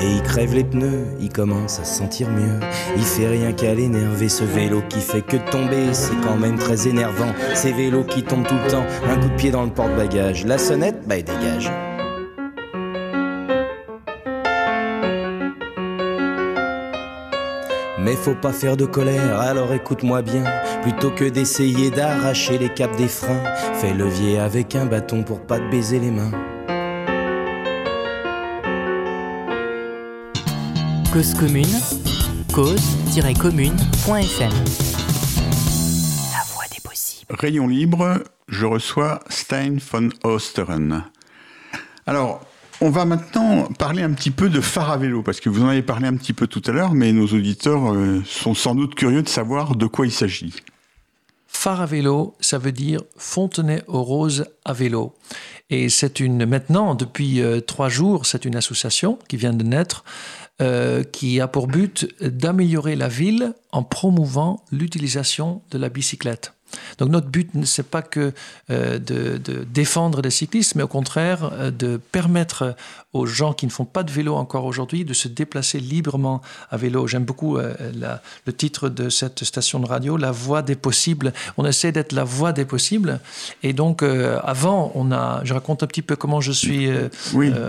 Et il crève les pneus, il commence à se sentir mieux. Il fait rien qu'à l'énerver ce vélo qui fait que tomber, c'est quand même très énervant. Ces vélos qui tombent tout le temps, un coup de pied dans le porte-bagages. La sonnette, bah il dégage. Mais faut pas faire de colère, alors écoute-moi bien. Plutôt que d'essayer d'arracher les caps des freins, fais levier avec un bâton pour pas te baiser les mains. Cause commune, cause-commune.fm La voix des possibles. Rayon libre, je reçois Stein von Osteren. Alors, on va maintenant parler un petit peu de phare à vélo, parce que vous en avez parlé un petit peu tout à l'heure, mais nos auditeurs euh, sont sans doute curieux de savoir de quoi il s'agit. Phare à vélo, ça veut dire Fontenay aux roses à vélo. Et c'est une, maintenant, depuis euh, trois jours, c'est une association qui vient de naître, euh, qui a pour but d'améliorer la ville en promouvant l'utilisation de la bicyclette. Donc notre but, n'est pas que euh, de, défendre les cyclistes, mais au contraire euh, de permettre aux gens qui ne font pas de vélo encore aujourd'hui de se déplacer librement à vélo. J'aime beaucoup euh, le titre de cette station de radio, La voie des possibles. On essaie d'être la voie des possibles. Et donc avant, on a, je raconte un petit peu comment je suis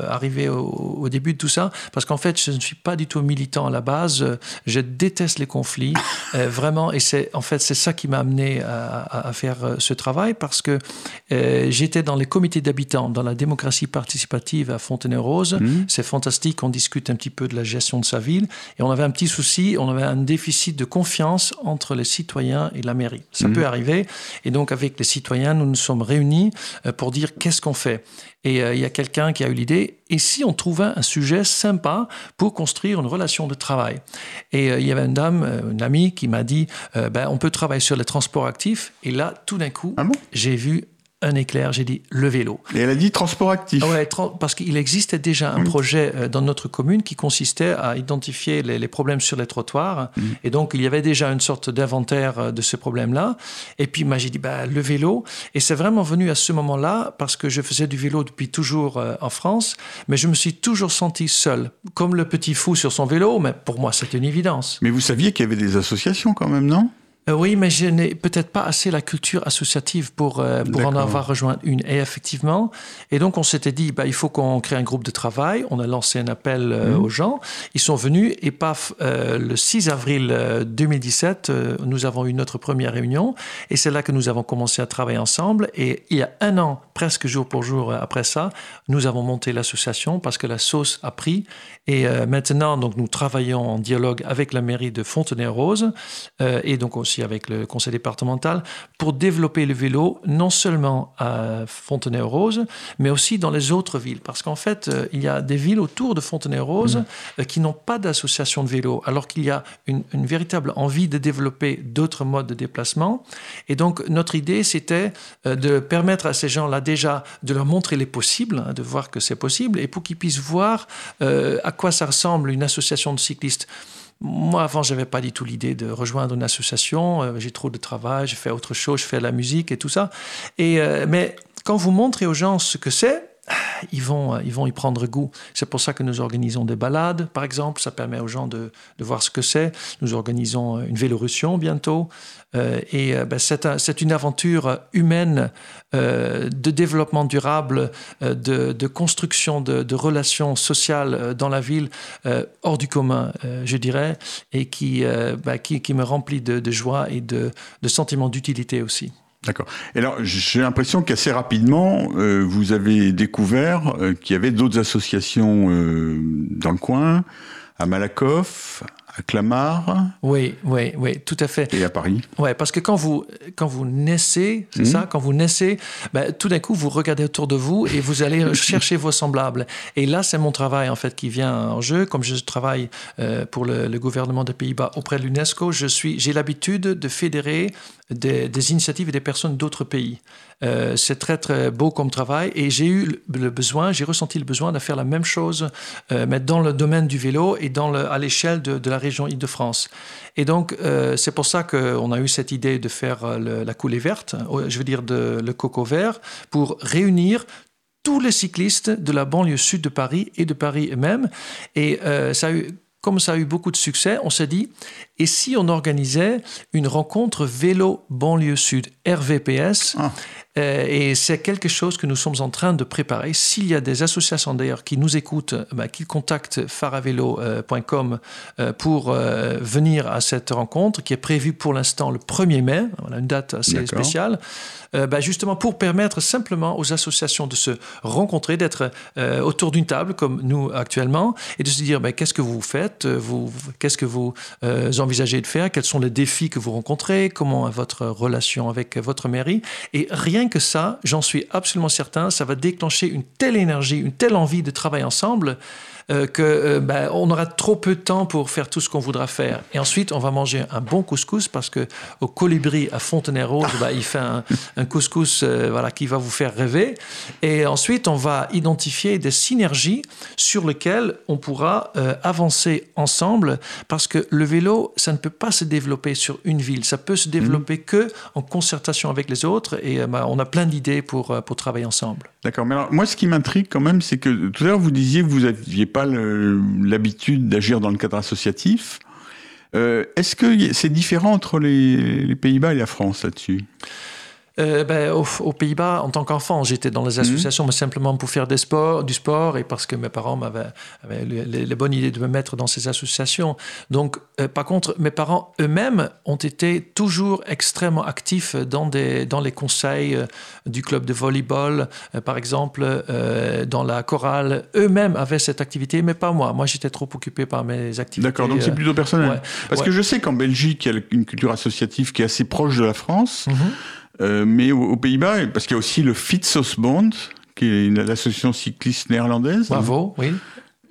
arrivé au, début de tout ça, parce qu'en fait, je ne suis pas du tout militant à la base. Je déteste les conflits, vraiment. Et c'est en fait c'est ça qui m'a amené à à, faire ce travail parce que j'étais dans les comités d'habitants, dans la démocratie participative à Fontenay-Rose. Mmh. C'est fantastique, on discute un petit peu de la gestion de sa ville. Et on avait un petit souci, on avait un déficit de confiance entre les citoyens et la mairie. Ça mmh. peut arriver. Et donc, avec les citoyens, nous nous sommes réunis pour dire qu'est-ce qu'on fait. Et il y a quelqu'un qui a eu l'idée, et si on trouvait un sujet sympa pour construire une relation de travail? Et il y avait une dame, une amie, qui m'a dit, ben, on peut travailler sur les transports actifs. Et là, tout d'un coup, ah j'ai vu un éclair, j'ai dit le vélo. Et elle a dit transport actif. Ouais, parce qu'il existait déjà un projet euh, dans notre commune qui consistait à identifier les, problèmes sur les trottoirs. Mm. Et donc, il y avait déjà une sorte d'inventaire euh, de ce problème-là. Et puis, moi, j'ai dit, bah, le vélo. Et c'est vraiment venu à ce moment-là parce que je faisais du vélo depuis toujours euh, en France, mais je me suis toujours senti seul, comme le petit fou sur son vélo. Mais pour moi, c'est une évidence. Mais vous saviez qu'il y avait des associations quand même, non? Euh, oui, mais je n'ai peut-être pas assez la culture associative pour, euh, pour en avoir rejoint une. Et effectivement, et donc on s'était dit, bah, il faut qu'on crée un groupe de travail. On a lancé un appel euh, mhm. aux gens. Ils sont venus et paf, le 6 avril 2017, nous avons eu notre première réunion. Et c'est là que nous avons commencé à travailler ensemble. Et il y a un an, presque jour pour jour après ça, nous avons monté l'association parce que la sauce a pris. Et maintenant, donc, nous travaillons en dialogue avec la mairie de Fontenay-Rose et donc aussi avec le conseil départemental pour développer le vélo, non seulement à Fontenay-aux-Roses, mais aussi dans les autres villes. Parce qu'en fait, euh, il y a des villes autour de Fontenay-aux-Roses mmh. euh, qui n'ont pas d'association de vélo, alors qu'il y a une, véritable envie de développer d'autres modes de déplacement. Et donc, notre idée, c'était euh, de permettre à ces gens-là déjà de leur montrer les possibles, hein, de voir que c'est possible, et pour qu'ils puissent voir à quoi ça ressemble une association de cyclistes. Moi, avant, je n'avais pas du tout l'idée de rejoindre une association. Euh, j'ai trop de travail, je fais autre chose, je fais la musique et tout ça. Et, euh, mais quand vous montrez aux gens ce que c'est, ils vont, euh, ils vont y prendre goût. C'est pour ça que nous organisons des balades, par exemple. Ça permet aux gens de, voir ce que c'est. Nous organisons une Vélorussion bientôt. Euh, et euh, ben, c'est une aventure humaine de développement durable, de, construction de, relations sociales dans la ville hors du commun, je dirais, et qui, ben, me remplit de, joie et de, de d'utilité aussi. D'accord. Alors, j'ai l'impression qu'assez rapidement, euh, vous avez découvert euh, qu'il y avait d'autres associations euh, dans le coin, à Malakoff, à Clamart. Oui, oui, oui, tout à fait. Et à Paris. Oui, parce que quand vous, quand vous naissez, c'est mmh. ça, quand vous naissez, ben, tout d'un coup, vous regardez autour de vous et vous allez chercher vos semblables. Et là, c'est mon travail, en fait, qui vient en jeu. Comme je travaille pour le, le gouvernement des Pays-Bas auprès de l'UNESCO, j'ai l'habitude de fédérer des, initiatives et des personnes d'autres pays. Euh, c'est très très beau comme travail et j'ai eu le besoin, j'ai ressenti le besoin de faire la même chose, euh, mais dans le domaine du vélo et dans le, à l'échelle de, la région Île-de-France. Et donc euh, c'est pour ça qu'on a eu cette idée de faire la coulée verte, je veux dire le coco vert, pour réunir tous les cyclistes de la banlieue sud de Paris et de Paris même. Et ça comme ça a eu beaucoup de succès, on s'est dit, et si on organisait une rencontre vélo banlieue sud, RVPS, ah. Euh, et c'est quelque chose que nous sommes en train de préparer. S'il y a des associations d'ailleurs qui nous écoutent, bah, qu'ils contactent faravélo.com euh, pour euh, venir à cette rencontre qui est prévue pour l'instant le 1er mai, voilà une date assez spéciale. Bah, justement pour permettre simplement aux associations de se rencontrer, d'être autour d'une table comme nous actuellement, et de se dire bah, qu'est-ce que vous faites, vous, qu'est-ce que vous envisagez de faire, quels sont les défis que vous rencontrez, comment est votre relation avec votre mairie. Et rien que ça, j'en suis absolument certain, ça va déclencher une telle énergie, une telle envie de travailler ensemble euh, que euh, ben, on aura trop peu de temps pour faire tout ce qu'on voudra faire. Et ensuite, on va manger un bon couscous parce que au Colibri à Fontenay-Rose, ben, il fait un, couscous euh, voilà, qui va vous faire rêver. Et ensuite, on va identifier des synergies sur lesquelles on pourra avancer ensemble parce que le vélo, ça ne peut pas se développer sur une ville. Ça peut se développer mmh. que en concertation avec les autres. Et ben, on a plein d'idées pour, pour travailler ensemble. D'accord. Mais alors, moi, ce qui m'intrigue quand même, c'est que tout à l'heure, vous disiez que vous n'aviez pas l'habitude d'agir dans le cadre associatif. Euh, est-ce que c'est différent entre les, Pays-Bas et la France là-dessus? Euh, ben, Aux, Pays-Bas, en tant qu'enfant, j'étais dans les mhm. associations, mais simplement pour faire des sports, du sport et parce que mes parents m'avaient les, bonnes idées de me mettre dans ces associations. Donc, euh, par contre, mes parents eux-mêmes ont été toujours extrêmement actifs dans, des, dans les conseils euh, du club de volleyball, par exemple, dans la chorale. Eux-mêmes avaient cette activité, mais pas moi. Moi, j'étais trop occupé par mes activités. D'accord, donc c'est plutôt personnel. Parce que je sais qu'en Belgique, il y a une culture associative qui est assez proche de la France. Mhm. Euh, mais aux, Pays-Bas, parce qu'il y a aussi le Fietsosbond, qui est l'association cycliste néerlandaise. Bravo, oui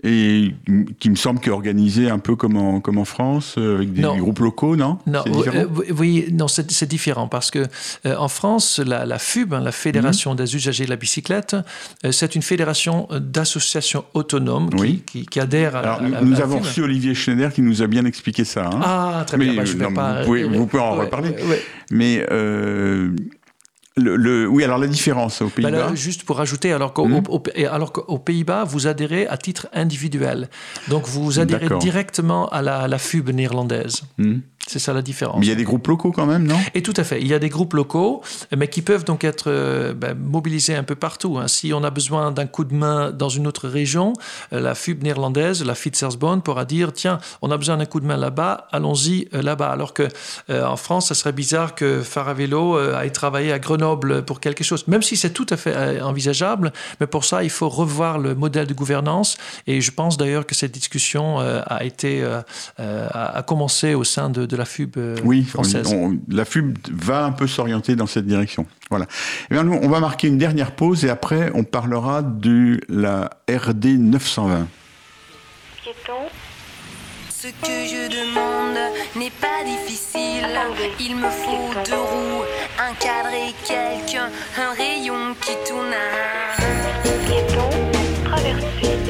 et qui me semble qu'est organisé un peu comme en, comme en France, euh, avec des, groupes locaux, non? Non, euh, oui, non, c'est différent parce que euh, en France, la, FUB, hein, la Fédération mhm. des usagers de la bicyclette, c'est une fédération d'associations autonomes qui, qui, adhèrent à, Alors, Nous avons reçu Olivier Schneider qui nous a bien expliqué ça. Hein. Ah, très bien. Bah, je vais pas... vous, pouvez, vous, pouvez, en reparler. Mais le, oui, alors la différence aux Pays-Bas. juste pour ajouter, alors qu'aux mmh. Pays-Bas, vous adhérez à titre individuel. Donc vous adhérez directement à la, la FUB néerlandaise. Mmh. C'est ça la différence. Mais il y a des groupes locaux quand même, non? Et tout à fait. Il y a des groupes locaux, mais qui peuvent donc être euh, ben, mobilisés un peu partout. Hein. Si on a besoin d'un coup de main dans une autre région, euh, la FUB néerlandaise, la Fietsersbond, pourra dire tiens, on a besoin d'un coup de main là-bas, allons-y euh, là-bas. Alors que en France, ça serait bizarre que Faravelo aille travailler à Grenoble pour quelque chose, même si c'est tout à fait envisageable. Mais pour ça, il faut revoir le modèle de gouvernance. Et je pense d'ailleurs que cette discussion a été a, commencé au sein de, de la FUB euh, oui, française. la FUB va un peu s'orienter dans cette direction. Voilà. Et eh on va marquer une dernière pause et après on parlera de la RD 920. Ce que je demande n'est pas difficile. Il me faut deux roues, un cadre et quelqu'un, un rayon qui tourne à... Une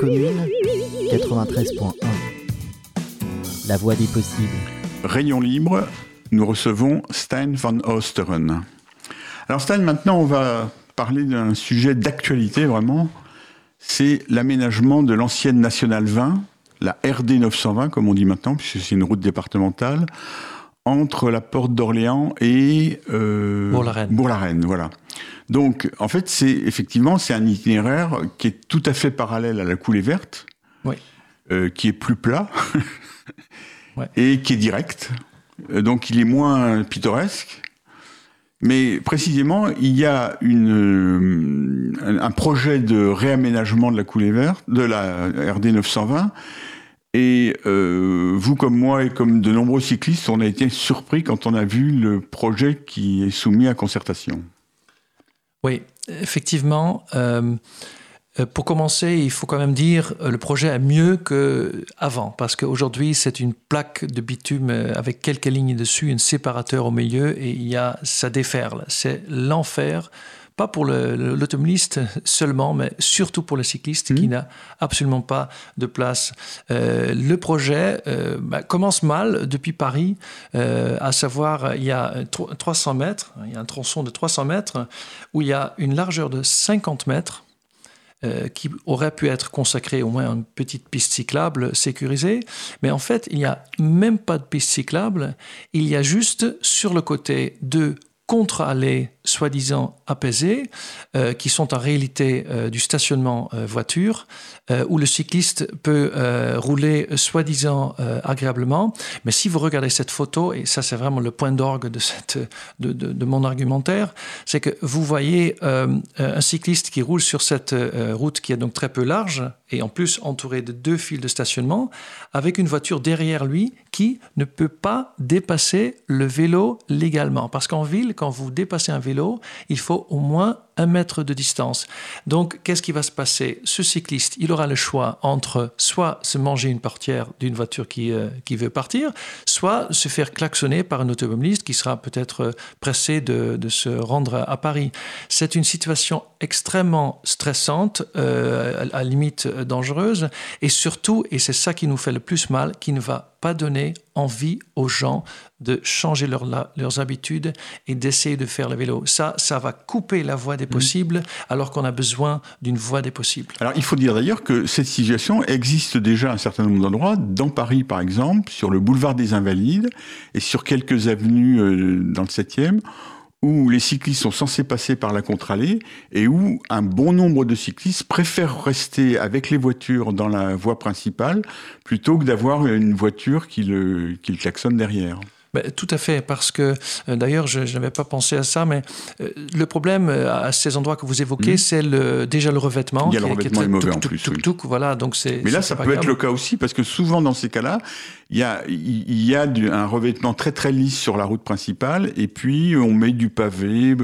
commune 93.1 La voie des possibles. Réunion libre, nous recevons Stein van Oosteren. Alors Stein, maintenant on va parler d'un sujet d'actualité vraiment. C'est l'aménagement de l'ancienne Nationale 20, la RD 920 comme on dit maintenant, puisque c'est une route départementale, entre la porte d'Orléans et euh, Bourg-la-Reine. voilà. Donc, en fait, c'est effectivement c'est un itinéraire qui est tout à fait parallèle à la coulée verte, euh, qui est plus plat et qui est direct. Euh, donc, il est moins pittoresque. Mais précisément, il y a une, euh, un projet de réaménagement de la coulée verte, de la RD 920, et euh, vous, comme moi et comme de nombreux cyclistes, on a été surpris quand on a vu le projet qui est soumis à concertation. Oui, effectivement. Euh, euh, pour commencer, il faut quand même dire que le projet est mieux qu'avant, parce qu'aujourd'hui, c'est une plaque de bitume avec quelques lignes dessus, un séparateur au milieu, et il y a, ça déferle. C'est l'enfer pas pour l'automobiliste seulement, mais surtout pour le cycliste qui mmh. n'a absolument pas de place. Euh, le projet euh, bah, commence mal depuis Paris, euh, à savoir il y a 300 mètres, il y a un tronçon de 300 mètres où il y a une largeur de 50 mètres. qui aurait pu être consacré au moins à une petite piste cyclable sécurisée. Mais en fait, il n'y a même pas de piste cyclable. Il y a juste sur le côté deux contre-allées soi-disant apaisés, euh, qui sont en réalité euh, du stationnement euh, voiture, où le cycliste peut rouler soi-disant agréablement. Mais si vous regardez cette photo, et ça c'est vraiment le point d'orgue de, cette, de, de, mon argumentaire, c'est que vous voyez un cycliste qui roule sur cette route qui est donc très peu large, et en plus entouré de deux fils de stationnement, avec une voiture derrière lui qui ne peut pas dépasser le vélo légalement. Parce qu'en ville, quand vous dépassez un vélo, il faut au moins un mètre de distance. Donc, qu'est-ce qui va se passer? Ce cycliste, il aura le choix entre soit se manger une portière d'une voiture qui, euh, qui veut partir, soit se faire klaxonner par un automobiliste qui sera peut-être euh, pressé de, de, se rendre à Paris. C'est une situation extrêmement stressante, euh, à, la limite dangereuse, et surtout, et c'est ça qui nous fait le plus mal, qui ne va pas donner envie aux gens de changer leur, leurs habitudes et d'essayer de faire le vélo. Ça, ça va couper la voie des. Possibles alors qu'on a besoin d'une voie des possibles. Alors il faut dire d'ailleurs que cette situation existe déjà à un certain nombre d'endroits, dans Paris par exemple, sur le boulevard des Invalides et sur quelques avenues euh, dans le 7e où les cyclistes sont censés passer par la contre-allée et où un bon nombre de cyclistes préfèrent rester avec les voitures dans la voie principale plutôt que d'avoir une voiture qui le, qui le klaxonne derrière. Ben, tout à fait, parce que euh, d'ailleurs, je, n'avais pas pensé à ça, mais euh, le problème euh, à ces endroits que vous évoquez, hmm. c'est le, déjà le revêtement. Il y a le revêtement est, mauvais en plus. voilà, donc c'est. Mais là, ça peut être le cas aussi, parce que souvent dans ces cas-là, il y a, il y a un revêtement très très lisse sur la route principale, et puis on met du pavé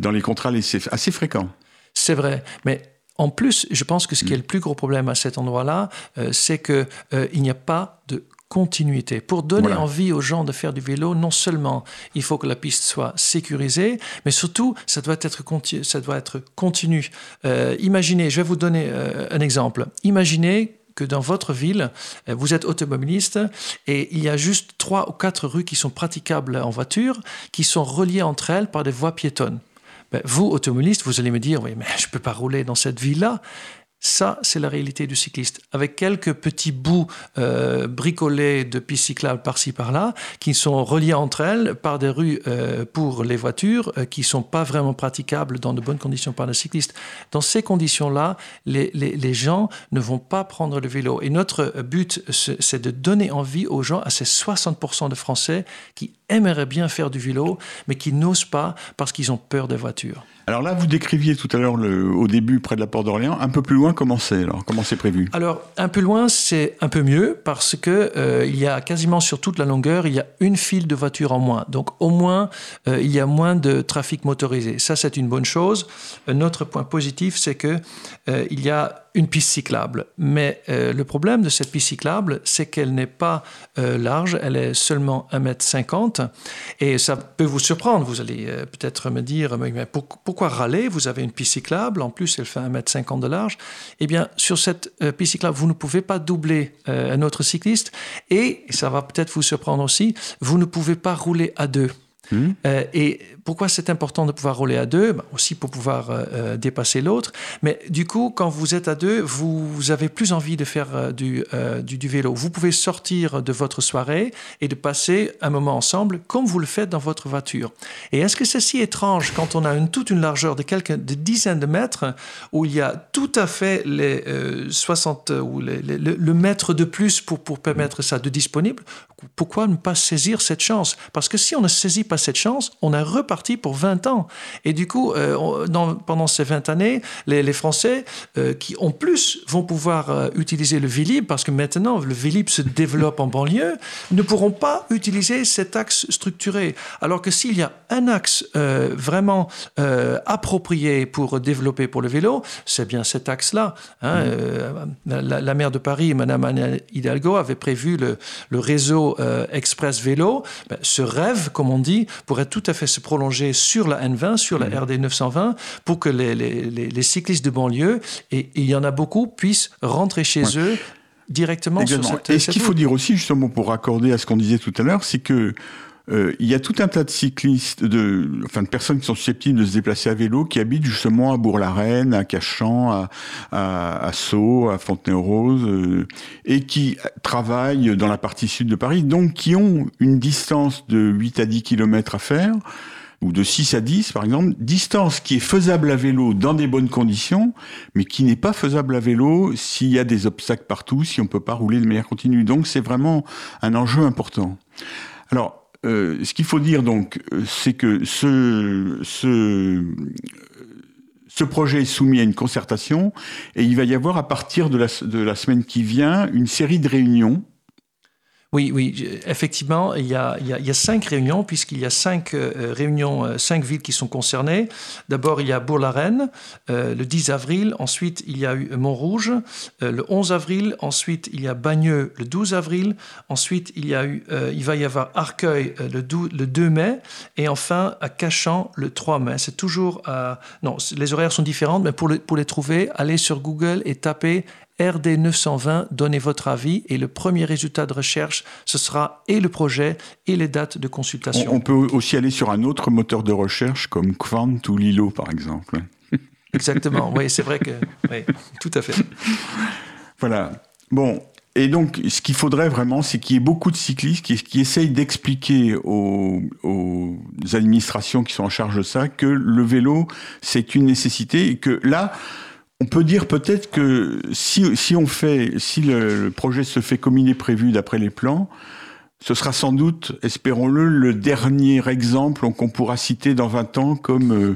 dans les contrats, c'est assez fréquent. C'est vrai, mais en plus, je pense que ce qui est hmm. le plus gros problème à cet endroit-là, c'est qu'il il n'y a pas de continuité. Pour donner envie aux gens de faire du vélo, non seulement il faut que la piste soit sécurisée, mais surtout ça doit être, ça doit être continu. Euh, imaginez, je vais vous donner euh, un exemple. Imaginez que dans votre ville, euh, vous êtes automobiliste et il y a juste trois ou quatre rues qui sont praticables en voiture, qui sont reliées entre elles par des voies piétonnes. Ben, vous, automobiliste, vous allez me dire, oui, mais je ne peux pas rouler dans cette ville-là. Ça, c'est la réalité du cycliste, avec quelques petits bouts euh, bricolés de pistes cyclables par-ci par-là, qui sont reliés entre elles par des rues euh, pour les voitures, euh, qui ne sont pas vraiment praticables dans de bonnes conditions par les cyclistes. Dans ces conditions-là, les, gens ne vont pas prendre le vélo. Et notre but, c'est de donner envie aux gens, à ces 60% de Français qui aimeraient bien faire du vélo, mais qui n'osent pas parce qu'ils ont peur des voitures. Alors là, vous décriviez tout à l'heure au début près de la porte d'Orléans. Un peu plus loin, comment c'est alors? Comment c'est prévu? Alors un peu loin, c'est un peu mieux parce que euh, il y a quasiment sur toute la longueur, il y a une file de voitures en moins. Donc au moins, euh, il y a moins de trafic motorisé. Ça, c'est une bonne chose. Un autre point positif, c'est que euh, il y a une piste cyclable. Mais euh, le problème de cette piste cyclable, c'est qu'elle n'est pas euh, large, elle est seulement 1,50 m. Et ça peut vous surprendre. Vous allez euh, peut-être me dire, mais pourquoi râler? Vous avez une piste cyclable, en plus elle fait 1,50 m de large. Eh bien, sur cette piste cyclable, vous ne pouvez pas doubler un autre cycliste. Et ça va peut-être vous surprendre aussi, vous ne pouvez pas rouler à deux. Hmm. et pourquoi c'est important de pouvoir rouler à deux? Ben, Aussi pour pouvoir euh, euh, dépasser l'autre. Mais du coup, quand vous êtes à deux, vous, avez plus envie de faire euh, du, vélo. Vous pouvez sortir de votre soirée et de passer un moment ensemble comme vous le faites dans votre voiture. Et est-ce que c'est si étrange quand on a une, toute une largeur de quelques dizaines de mètres où il y a tout à fait les 60 ou le mètre de plus pour permettre ça de disponible? Pourquoi ne pas saisir cette chance? Parce que si on ne saisit pas cette chance, on a reparti pour 20 ans. Et du coup, euh, pendant ces 20 années, les, Français euh, qui en plus vont pouvoir euh, utiliser le Vélib, parce que maintenant le Vélib se développe en banlieue, ne pourront pas utiliser cet axe structuré. Alors que s'il y a un axe vraiment approprié pour développer pour le vélo, c'est bien cet axe-là. Hein. Mmh. La, maire de Paris, Madame Anne Hidalgo, avait prévu le, le réseau express vélo. Ben, ce rêve, comme on dit, pourrait tout à fait se prolonger sur la N20, sur la mmh. RD 920, pour que les, cyclistes de banlieue, et, il y en a beaucoup, puissent rentrer chez eux directement sur cette Et ce qu'il faut dire aussi, justement, pour raccorder à ce qu'on disait tout à l'heure, c'est que euh, il y a tout un tas de cyclistes, de, enfin de personnes qui sont susceptibles de se déplacer à vélo, qui habitent justement à Bourg-la-Reine, à Cachan, à, à, à Sceaux, à Fontenay-aux-Roses, euh, et qui travaillent dans la partie sud de Paris, donc qui ont une distance de 8 à 10 km à faire ou de 6 à 10 par exemple, distance qui est faisable à vélo dans des bonnes conditions, mais qui n'est pas faisable à vélo s'il y a des obstacles partout, si on peut pas rouler de manière continue. Donc c'est vraiment un enjeu important. Alors, euh, ce qu'il faut dire donc, c'est que ce, ce, ce projet est soumis à une concertation et il va y avoir à partir de la, de la semaine qui vient une série de réunions oui, oui, effectivement, il y a, cinq réunions, puisqu'il y a cinq euh, réunions, euh, cinq villes qui sont concernées. D'abord, il y a Bourg-la-Reine, euh, le 10 avril. Ensuite, il y a eu Montrouge, le 11 avril. Ensuite, il y a Bagneux, le 12 avril. Ensuite, il, va y avoir Arcueil, le, le 2 mai. Et enfin, à Cachan, le 3 mai. C'est toujours... non, les horaires sont différents, mais pour les trouver, allez sur Google et tapez RD 920, donnez votre avis et le premier résultat de recherche, ce sera et le projet et les dates de consultation. On, peut aussi aller sur un autre moteur de recherche comme Quant ou Lilo par exemple. Exactement, oui, c'est vrai que. Oui, tout à fait. Voilà. Bon, et donc, ce qu'il faudrait vraiment, c'est qu'il y ait beaucoup de cyclistes qui, qui essayent d'expliquer aux, aux, administrations qui sont en charge de ça que le vélo, c'est une nécessité et que là, on peut dire peut-être que si, si, on fait, si le, projet se fait comme il est prévu d'après les plans, ce sera sans doute, espérons-le, le dernier exemple qu'on pourra citer dans 20 ans comme euh,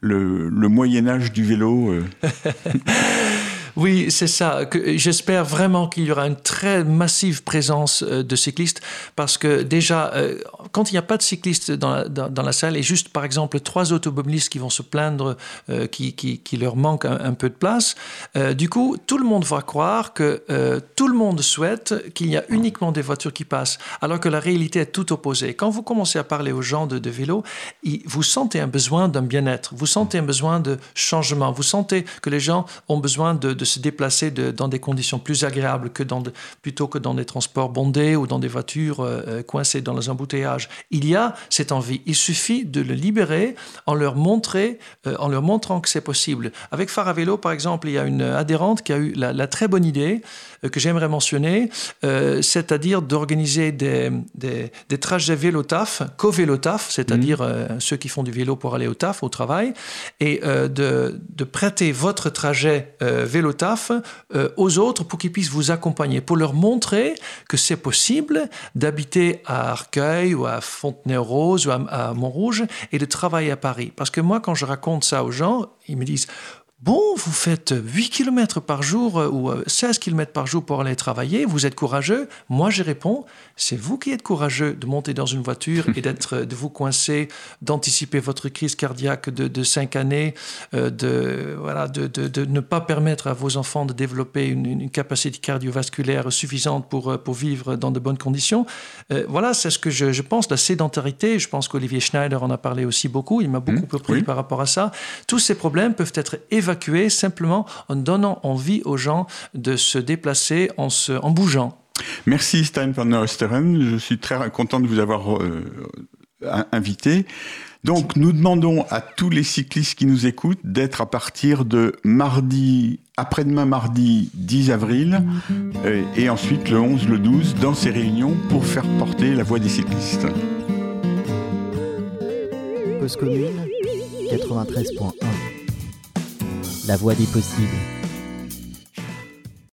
le, Moyen Âge du vélo. Euh. Oui, c'est ça. J'espère vraiment qu'il y aura une très massive présence euh, de cyclistes parce que déjà, euh, quand il n'y a pas de cyclistes dans la, salle et juste par exemple trois automobilistes qui vont se plaindre euh, qui, leur manque un, peu de place, du coup, tout le monde va croire que tout le monde souhaite qu'il y a uniquement des voitures qui passent, alors que la réalité est tout opposée. Quand vous commencez à parler aux gens de vélo, vous sentez un besoin d'un bien-être, vous sentez un besoin de changement, vous sentez que les gens ont besoin de se déplacer dans des conditions plus agréables que dans plutôt que dans des transports bondés ou dans des voitures euh, euh, coincées dans les embouteillages. Il y a cette envie. Il suffit de le libérer en leur, montrer, euh, en leur montrant que c'est possible. Avec vélo, par exemple, il y a une adhérente qui a eu la, très bonne idée que j'aimerais mentionner, c'est-à-dire d'organiser des, des, trajets vélo-taf, co-vélo-taf, c'est-à-dire mmh. ceux qui font du vélo pour aller au taf, au travail, et de, de prêter votre trajet vélo taf euh, aux autres pour qu'ils puissent vous accompagner, pour leur montrer que c'est possible d'habiter à Arcueil ou à Fontenay-aux-Roses ou à, Montrouge et de travailler à Paris. Parce que moi, quand je raconte ça aux gens, ils me disent Bon, vous faites 8 km par jour ou 16 km par jour pour aller travailler, vous êtes courageux. Moi, je réponds, c'est vous qui êtes courageux de monter dans une voiture et d'être, de vous coincer, d'anticiper votre crise cardiaque de, de 5 années, de, voilà, de, de, de, ne pas permettre à vos enfants de développer une, une capacité cardiovasculaire suffisante pour, pour vivre dans de bonnes conditions. voilà, c'est ce que je, je, pense, la sédentarité. Je pense qu'Olivier Schneider en a parlé aussi beaucoup. Il m'a beaucoup mmh, oui. par rapport à ça. Tous ces problèmes peuvent être simplement en donnant envie aux gens de se déplacer en, se, en bougeant. Merci Stein van Oosteren. Je suis très content de vous avoir euh, invité. Donc, nous demandons à tous les cyclistes qui nous écoutent d'être à partir de mardi, après-demain mardi 10 avril, euh, et ensuite le 11, le 12, dans ces réunions pour faire porter la voix des cyclistes. Cause commune 93.1 La voix des possibles.